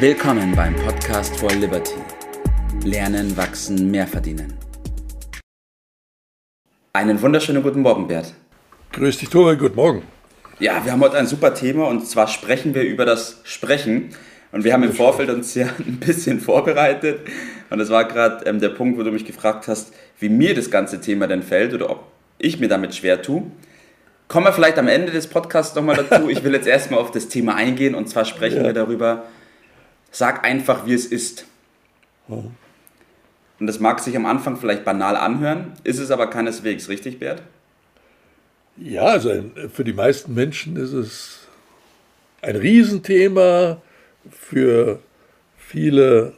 Willkommen beim Podcast for Liberty. Lernen, wachsen, mehr verdienen. Einen wunderschönen guten Morgen, Bert. Grüß dich, Tore, guten Morgen. Ja, wir haben heute ein super Thema und zwar sprechen wir über das Sprechen. Und wir haben im Vorfeld uns ja ein bisschen vorbereitet. Und das war gerade ähm, der Punkt, wo du mich gefragt hast, wie mir das ganze Thema denn fällt oder ob ich mir damit schwer tue. Kommen wir vielleicht am Ende des Podcasts nochmal dazu. Ich will jetzt erstmal auf das Thema eingehen und zwar sprechen ja. wir darüber, Sag einfach, wie es ist. Mhm. Und das mag sich am Anfang vielleicht banal anhören, ist es aber keineswegs, richtig, Bert? Ja, also für die meisten Menschen ist es ein Riesenthema, für viele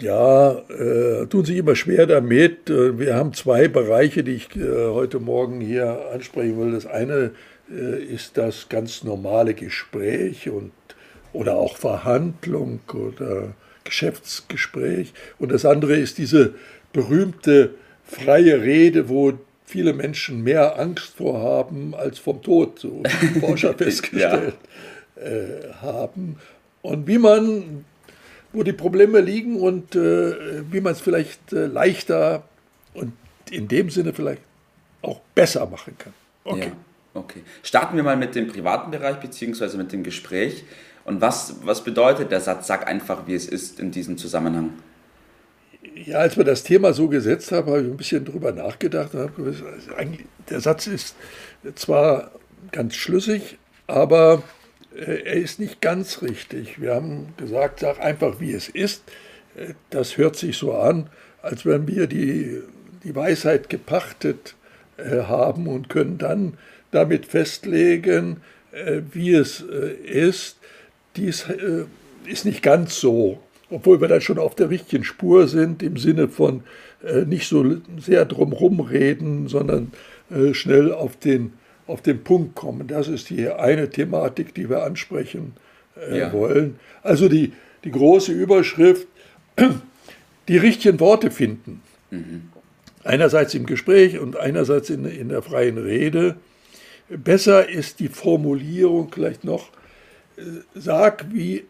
ja, äh, tun sich immer schwer damit. Wir haben zwei Bereiche, die ich äh, heute Morgen hier ansprechen will. Das eine äh, ist das ganz normale Gespräch und oder auch Verhandlung oder Geschäftsgespräch. Und das andere ist diese berühmte freie Rede, wo viele Menschen mehr Angst vor haben als vom Tod, so wie Forscher festgestellt ja. äh, haben. Und wie man, wo die Probleme liegen und äh, wie man es vielleicht äh, leichter und in dem Sinne vielleicht auch besser machen kann. Okay. Ja, okay. Starten wir mal mit dem privaten Bereich beziehungsweise mit dem Gespräch. Und was, was bedeutet der Satz, sag einfach, wie es ist in diesem Zusammenhang? Ja, als wir das Thema so gesetzt haben, habe ich ein bisschen drüber nachgedacht also der Satz ist zwar ganz schlüssig, aber äh, er ist nicht ganz richtig. Wir haben gesagt, sag einfach, wie es ist. Äh, das hört sich so an, als wenn wir die, die Weisheit gepachtet äh, haben und können dann damit festlegen, wie es ist dies äh, ist nicht ganz so, obwohl wir dann schon auf der richtigen Spur sind, im Sinne von äh, nicht so sehr drumherum reden, sondern äh, schnell auf den, auf den Punkt kommen. Das ist die eine Thematik, die wir ansprechen äh, ja. wollen. Also die, die große Überschrift, die richtigen Worte finden. Mhm. Einerseits im Gespräch und einerseits in, in der freien Rede. Besser ist die Formulierung vielleicht noch, sag, wie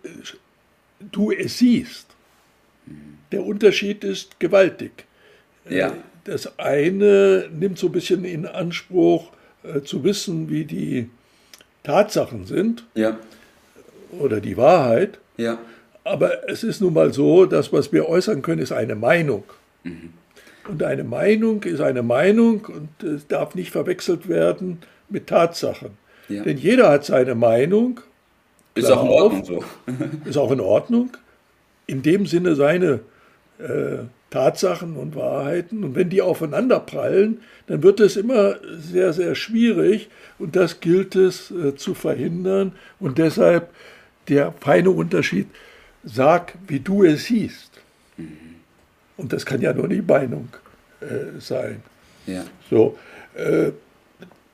du es siehst. Der Unterschied ist gewaltig. Ja. Das eine nimmt so ein bisschen in Anspruch, äh, zu wissen, wie die Tatsachen sind ja. oder die Wahrheit. Ja. Aber es ist nun mal so, dass was wir äußern können, ist eine Meinung. Mhm. Und eine Meinung ist eine Meinung und es darf nicht verwechselt werden mit Tatsachen. Ja. Denn jeder hat seine Meinung ist auch in Ordnung so. ist auch in Ordnung. In dem Sinne seine äh, Tatsachen und Wahrheiten. Und wenn die aufeinander prallen, dann wird es immer sehr, sehr schwierig. Und das gilt es äh, zu verhindern. Und deshalb der feine Unterschied, sag, wie du es siehst. Mhm. Und das kann ja nur die Meinung äh, sein. Ja. So, äh,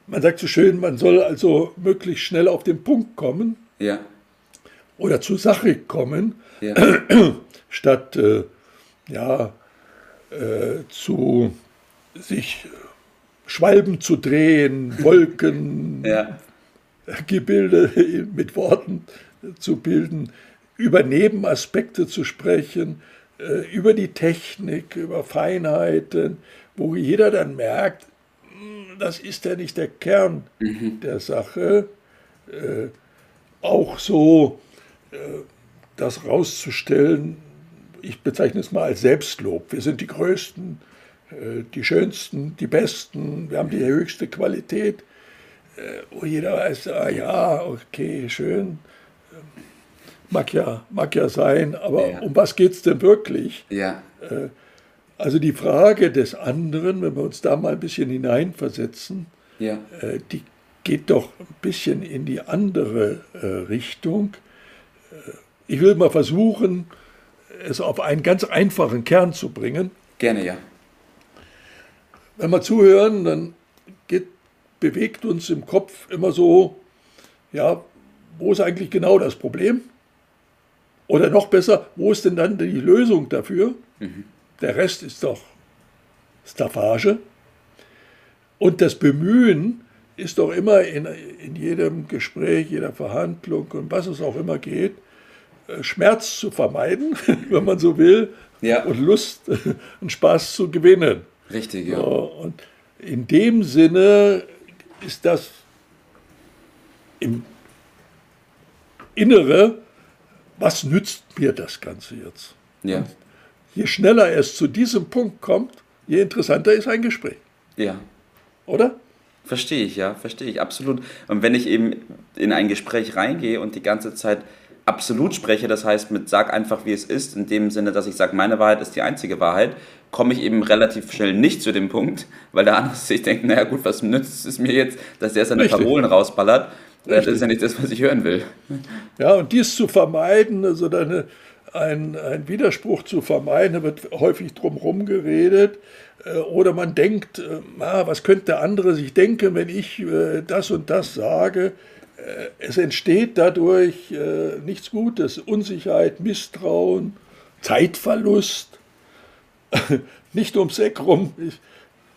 man sagt so schön, man soll also möglichst schnell auf den Punkt kommen. Ja oder zur Sache kommen, ja. statt äh, ja, äh, zu sich Schwalben zu drehen, Wolken, ja. Gebilde mit Worten zu bilden, über Nebenaspekte zu sprechen, äh, über die Technik, über Feinheiten, wo jeder dann merkt, hm, das ist ja nicht der Kern mhm. der Sache. Äh, auch so das rauszustellen, ich bezeichne es mal als Selbstlob. Wir sind die Größten, äh, die Schönsten, die Besten, wir haben die höchste Qualität. Äh, wo jeder weiß, ah ja, okay, schön, mag ja, mag ja sein, aber ja. um was geht es denn wirklich? Ja. Äh, also die Frage des anderen, wenn wir uns da mal ein bisschen hineinversetzen, ja. die geht doch ein bisschen in die andere Richtung ich will mal versuchen, es auf einen ganz einfachen Kern zu bringen. Gerne, ja. Wenn wir zuhören, dann geht, bewegt uns im Kopf immer so, ja, wo ist eigentlich genau das Problem? Oder noch besser, wo ist denn dann die Lösung dafür? Mhm. Der Rest ist doch Staffage. Und das Bemühen ist doch immer in, in jedem Gespräch, jeder Verhandlung und was es auch immer geht, äh, Schmerz zu vermeiden, wenn man so will, ja. und Lust und Spaß zu gewinnen. Richtig, ja. Und in dem Sinne ist das im Innere, was nützt mir das Ganze jetzt? Ja. Je schneller es zu diesem Punkt kommt, je interessanter ist ein Gespräch. Ja. Oder? Verstehe ich, ja, verstehe ich, absolut. Und wenn ich eben in ein Gespräch reingehe und die ganze Zeit absolut spreche, das heißt mit sag einfach wie es ist, in dem Sinne, dass ich sage, meine Wahrheit ist die einzige Wahrheit, komme ich eben relativ schnell nicht zu dem Punkt, weil der andere sich denkt, naja gut, was nützt es mir jetzt, dass der seine Richtig. Parolen rausballert? Richtig. Das ist ja nicht das, was ich hören will. Ja, und dies zu vermeiden, also eine, ein, Widerspruch zu vermeiden, da wird häufig drumherum geredet. Äh, oder man denkt, ah, was könnte der andere sich denken, wenn ich äh, das und das sage. Es entsteht dadurch nichts Gutes, Unsicherheit, Misstrauen, Zeitverlust, nicht ums Eck rum.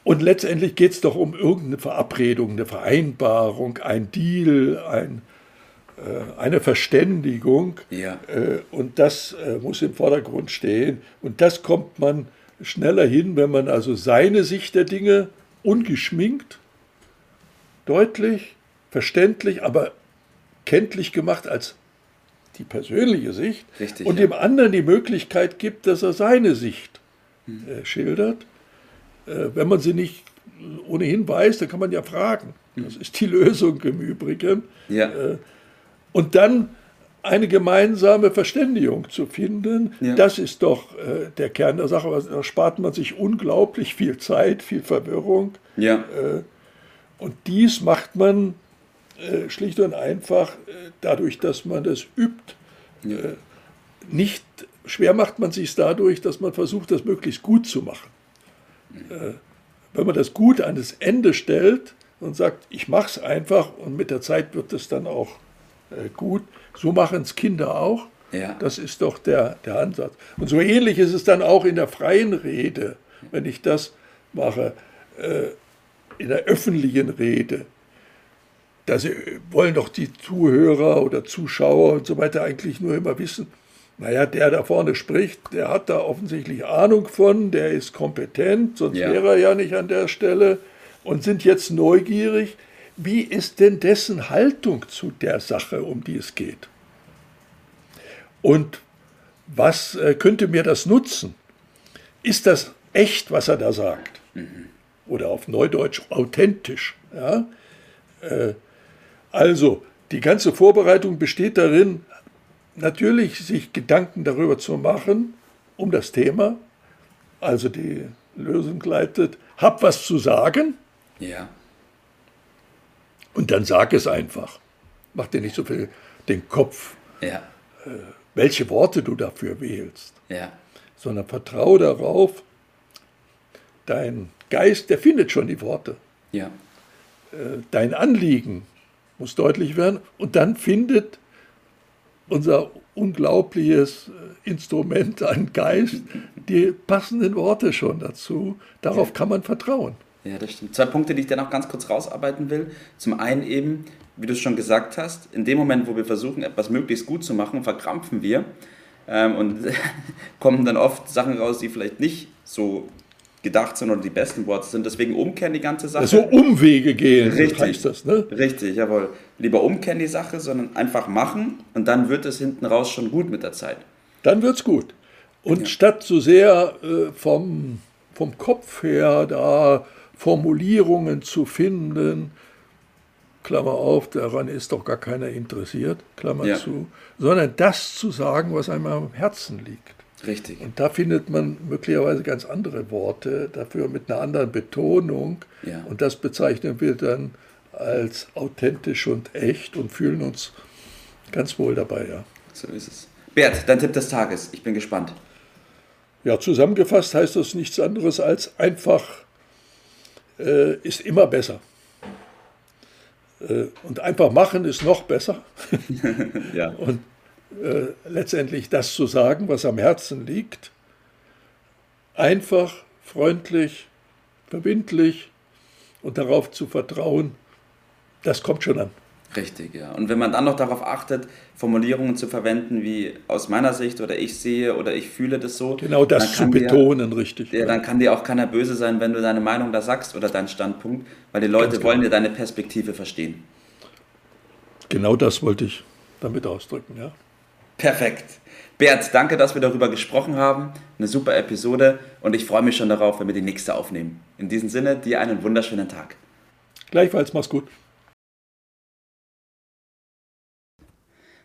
Und letztendlich geht es doch um irgendeine Verabredung, eine Vereinbarung, ein Deal, ein, eine Verständigung. Ja. Und das muss im Vordergrund stehen. Und das kommt man schneller hin, wenn man also seine Sicht der Dinge ungeschminkt, deutlich, verständlich, aber kenntlich gemacht als die persönliche Sicht Richtig, und ja. dem anderen die Möglichkeit gibt, dass er seine Sicht hm. äh, schildert. Äh, wenn man sie nicht ohnehin weiß, dann kann man ja fragen. Hm. Das ist die Lösung im Übrigen. Ja. Äh, und dann eine gemeinsame Verständigung zu finden, ja. das ist doch äh, der Kern der Sache. Da spart man sich unglaublich viel Zeit, viel Verwirrung. Ja. Äh, und dies macht man äh, schlicht und einfach äh, dadurch, dass man das übt. Ja. Äh, nicht schwer macht man sich dadurch, dass man versucht, das möglichst gut zu machen. Äh, wenn man das gut an das Ende stellt und sagt, ich mache es einfach und mit der Zeit wird es dann auch gut, so machen es Kinder auch. Ja. Das ist doch der, der Ansatz. Und so ähnlich ist es dann auch in der freien Rede, wenn ich das mache, äh, in der öffentlichen Rede. Da wollen doch die Zuhörer oder Zuschauer und so weiter eigentlich nur immer wissen, naja, der da vorne spricht, der hat da offensichtlich Ahnung von, der ist kompetent, sonst ja. wäre er ja nicht an der Stelle und sind jetzt neugierig, wie ist denn dessen Haltung zu der Sache, um die es geht? Und was äh, könnte mir das nutzen? Ist das echt, was er da sagt? Mhm. Oder auf Neudeutsch authentisch? Ja? Äh, also, die ganze Vorbereitung besteht darin, natürlich sich Gedanken darüber zu machen, um das Thema, also die Lösung leitet, hab was zu sagen. Ja. Und dann sag es einfach. Mach dir nicht so viel den Kopf, ja. äh, welche Worte du dafür wählst. Ja. Sondern vertraue darauf, dein Geist, der findet schon die Worte. Ja. Äh, dein Anliegen muss deutlich werden und dann findet unser unglaubliches äh, Instrument, ein Geist, die passenden Worte schon dazu. Darauf kann man vertrauen. Ja, das stimmt. Zwei Punkte, die ich dann auch ganz kurz rausarbeiten will. Zum einen eben, wie du es schon gesagt hast, in dem Moment, wo wir versuchen, etwas möglichst gut zu machen, verkrampfen wir ähm, und kommen dann oft Sachen raus, die vielleicht nicht so gedacht sind oder die besten Worte sind. Deswegen umkehren die ganze Sache. So Umwege gehen, Richtig. heißt das, ne? Richtig, jawohl. Lieber umkehren die Sache, sondern einfach machen und dann wird es hinten raus schon gut mit der Zeit. Dann wird es gut. Und ja. statt so sehr äh, vom, vom Kopf her da Formulierungen zu finden, Klammer auf, daran ist doch gar keiner interessiert, Klammer ja. zu, sondern das zu sagen, was einem am Herzen liegt. Richtig. Und da findet man möglicherweise ganz andere Worte, dafür mit einer anderen Betonung. Ja. Und das bezeichnen wir dann als authentisch und echt und fühlen uns ganz wohl dabei, ja. So ist es. Bert, dein Tipp des Tages. Ich bin gespannt. Ja, zusammengefasst heißt das nichts anderes als einfach äh, ist immer besser. Äh, und einfach machen ist noch besser. ja. Und äh, letztendlich das zu sagen, was am Herzen liegt, einfach, freundlich, verbindlich und darauf zu vertrauen, das kommt schon an. Richtig, ja. Und wenn man dann noch darauf achtet, Formulierungen zu verwenden wie aus meiner Sicht oder ich sehe oder ich fühle das so. Genau das zu betonen, dir, richtig. Ja, dann kann dir auch keiner böse sein, wenn du deine Meinung da sagst oder deinen Standpunkt, weil die Leute genau. wollen dir deine Perspektive verstehen. Genau das wollte ich damit ausdrücken, ja. Perfekt. Bert, danke, dass wir darüber gesprochen haben. Eine super Episode und ich freue mich schon darauf, wenn wir die nächste aufnehmen. In diesem Sinne, dir einen wunderschönen Tag. Gleichfalls, mach's gut.